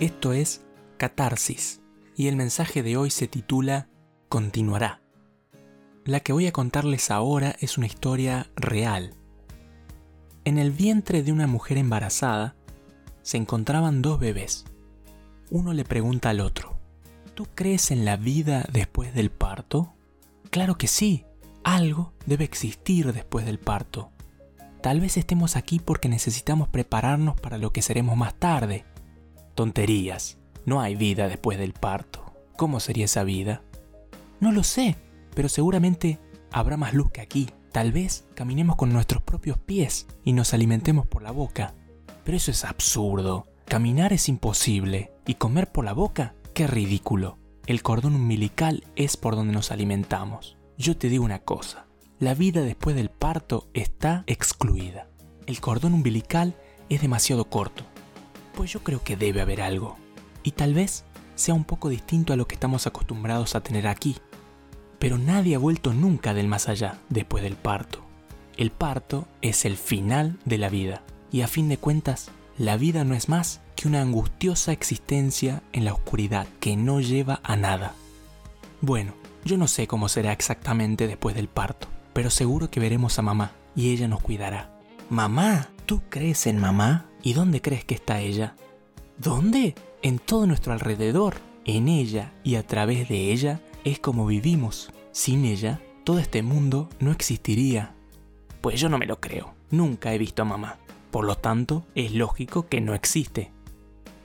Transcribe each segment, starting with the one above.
Esto es Catarsis y el mensaje de hoy se titula Continuará. La que voy a contarles ahora es una historia real. En el vientre de una mujer embarazada se encontraban dos bebés. Uno le pregunta al otro, ¿tú crees en la vida después del parto? Claro que sí, algo debe existir después del parto. Tal vez estemos aquí porque necesitamos prepararnos para lo que seremos más tarde. Tonterías, no hay vida después del parto. ¿Cómo sería esa vida? No lo sé, pero seguramente habrá más luz que aquí. Tal vez caminemos con nuestros propios pies y nos alimentemos por la boca. Pero eso es absurdo. Caminar es imposible. ¿Y comer por la boca? ¡Qué ridículo! El cordón umbilical es por donde nos alimentamos. Yo te digo una cosa, la vida después del parto está excluida. El cordón umbilical es demasiado corto. Pues yo creo que debe haber algo. Y tal vez sea un poco distinto a lo que estamos acostumbrados a tener aquí. Pero nadie ha vuelto nunca del más allá después del parto. El parto es el final de la vida. Y a fin de cuentas, la vida no es más que una angustiosa existencia en la oscuridad que no lleva a nada. Bueno, yo no sé cómo será exactamente después del parto, pero seguro que veremos a mamá y ella nos cuidará. Mamá, ¿tú crees en mamá? ¿Y dónde crees que está ella? ¿Dónde? En todo nuestro alrededor. En ella y a través de ella es como vivimos. Sin ella, todo este mundo no existiría. Pues yo no me lo creo. Nunca he visto a mamá. Por lo tanto, es lógico que no existe.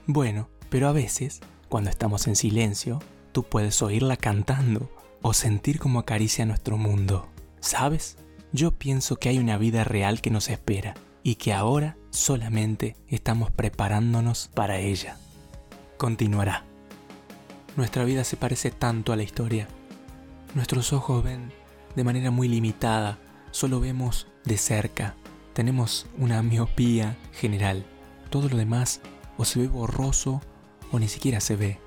Bueno, pero a veces, cuando estamos en silencio, tú puedes oírla cantando o sentir cómo acaricia nuestro mundo. ¿Sabes? Yo pienso que hay una vida real que nos espera y que ahora solamente estamos preparándonos para ella. Continuará. Nuestra vida se parece tanto a la historia. Nuestros ojos ven de manera muy limitada, solo vemos de cerca. Tenemos una miopía general. Todo lo demás o se ve borroso o ni siquiera se ve.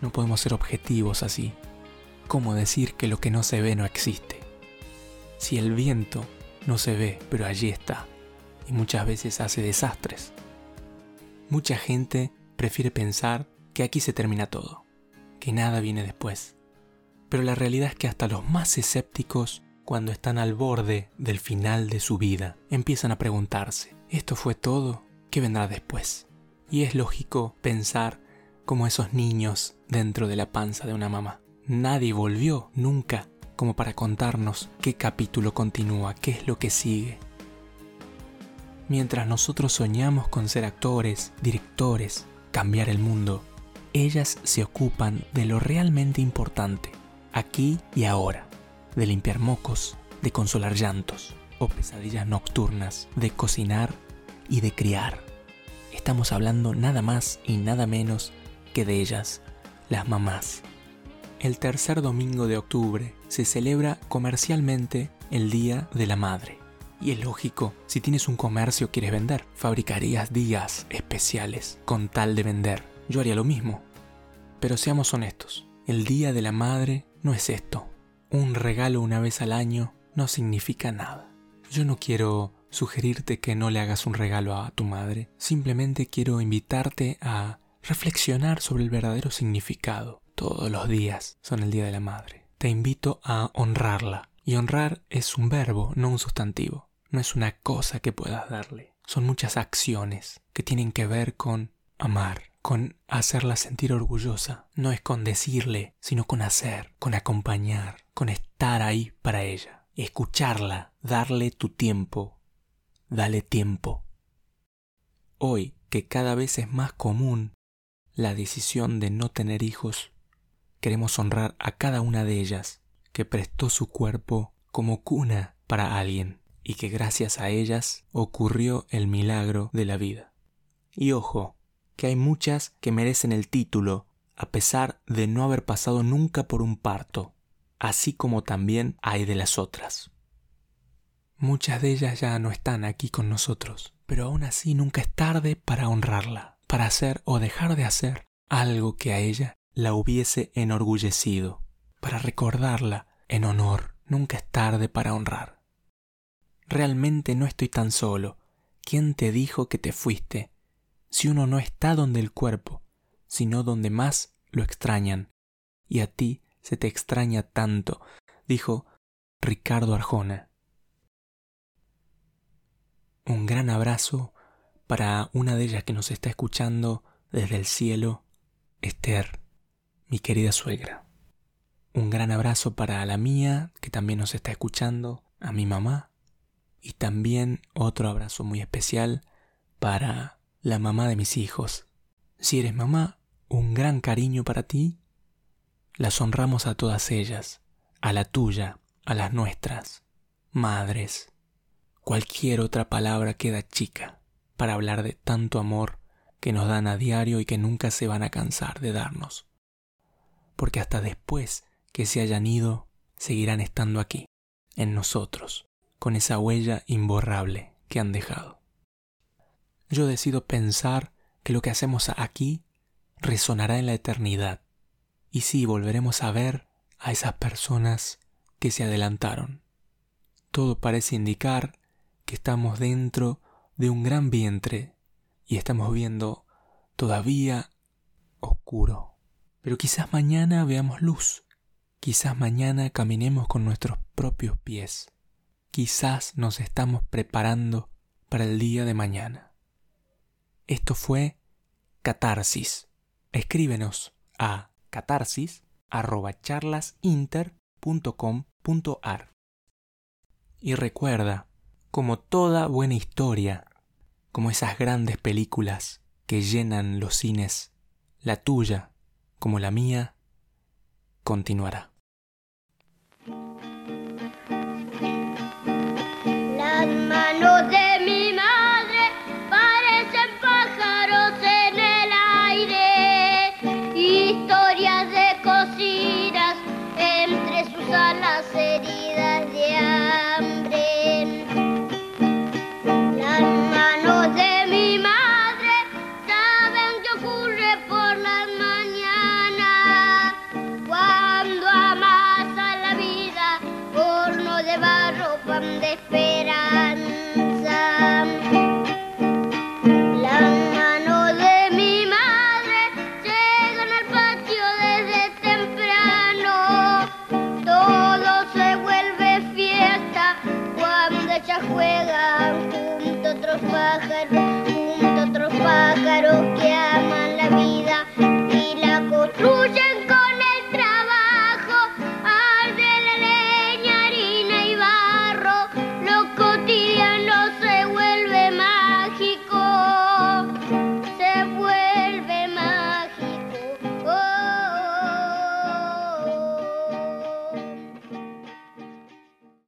No podemos ser objetivos así. ¿Cómo decir que lo que no se ve no existe? Si el viento no se ve, pero allí está, y muchas veces hace desastres. Mucha gente prefiere pensar que aquí se termina todo, que nada viene después. Pero la realidad es que hasta los más escépticos, cuando están al borde del final de su vida, empiezan a preguntarse, ¿esto fue todo? ¿Qué vendrá después? Y es lógico pensar como esos niños dentro de la panza de una mamá nadie volvió nunca como para contarnos qué capítulo continúa, qué es lo que sigue. Mientras nosotros soñamos con ser actores, directores, cambiar el mundo, ellas se ocupan de lo realmente importante, aquí y ahora, de limpiar mocos, de consolar llantos o pesadillas nocturnas, de cocinar y de criar. Estamos hablando nada más y nada menos que de ellas, las mamás. El tercer domingo de octubre se celebra comercialmente el Día de la Madre. Y es lógico, si tienes un comercio quieres vender, fabricarías días especiales con tal de vender. Yo haría lo mismo. Pero seamos honestos, el Día de la Madre no es esto. Un regalo una vez al año no significa nada. Yo no quiero sugerirte que no le hagas un regalo a tu madre, simplemente quiero invitarte a reflexionar sobre el verdadero significado todos los días son el Día de la Madre. Te invito a honrarla. Y honrar es un verbo, no un sustantivo. No es una cosa que puedas darle. Son muchas acciones que tienen que ver con amar, con hacerla sentir orgullosa. No es con decirle, sino con hacer, con acompañar, con estar ahí para ella. Escucharla, darle tu tiempo. Dale tiempo. Hoy, que cada vez es más común la decisión de no tener hijos, queremos honrar a cada una de ellas que prestó su cuerpo como cuna para alguien y que gracias a ellas ocurrió el milagro de la vida. Y ojo, que hay muchas que merecen el título a pesar de no haber pasado nunca por un parto, así como también hay de las otras. Muchas de ellas ya no están aquí con nosotros, pero aún así nunca es tarde para honrarla, para hacer o dejar de hacer algo que a ella la hubiese enorgullecido, para recordarla en honor. Nunca es tarde para honrar. Realmente no estoy tan solo. ¿Quién te dijo que te fuiste? Si uno no está donde el cuerpo, sino donde más lo extrañan. Y a ti se te extraña tanto, dijo Ricardo Arjona. Un gran abrazo para una de ellas que nos está escuchando desde el cielo, Esther, mi querida suegra. Un gran abrazo para la mía, que también nos está escuchando, a mi mamá. Y también otro abrazo muy especial para la mamá de mis hijos. Si eres mamá, un gran cariño para ti. Las honramos a todas ellas, a la tuya, a las nuestras, madres. Cualquier otra palabra queda chica para hablar de tanto amor que nos dan a diario y que nunca se van a cansar de darnos. Porque hasta después que se hayan ido, seguirán estando aquí, en nosotros, con esa huella imborrable que han dejado. Yo decido pensar que lo que hacemos aquí resonará en la eternidad, y sí volveremos a ver a esas personas que se adelantaron. Todo parece indicar que estamos dentro de un gran vientre y estamos viendo todavía oscuro. Pero quizás mañana veamos luz, quizás mañana caminemos con nuestros propios pies, quizás nos estamos preparando para el día de mañana. Esto fue Catarsis. Escríbenos a catarsis.charlasinter.com.ar. Y recuerda, como toda buena historia, como esas grandes películas que llenan los cines, la tuya, como la mía, continuará. De barro pan de esperanza. Ellas juegan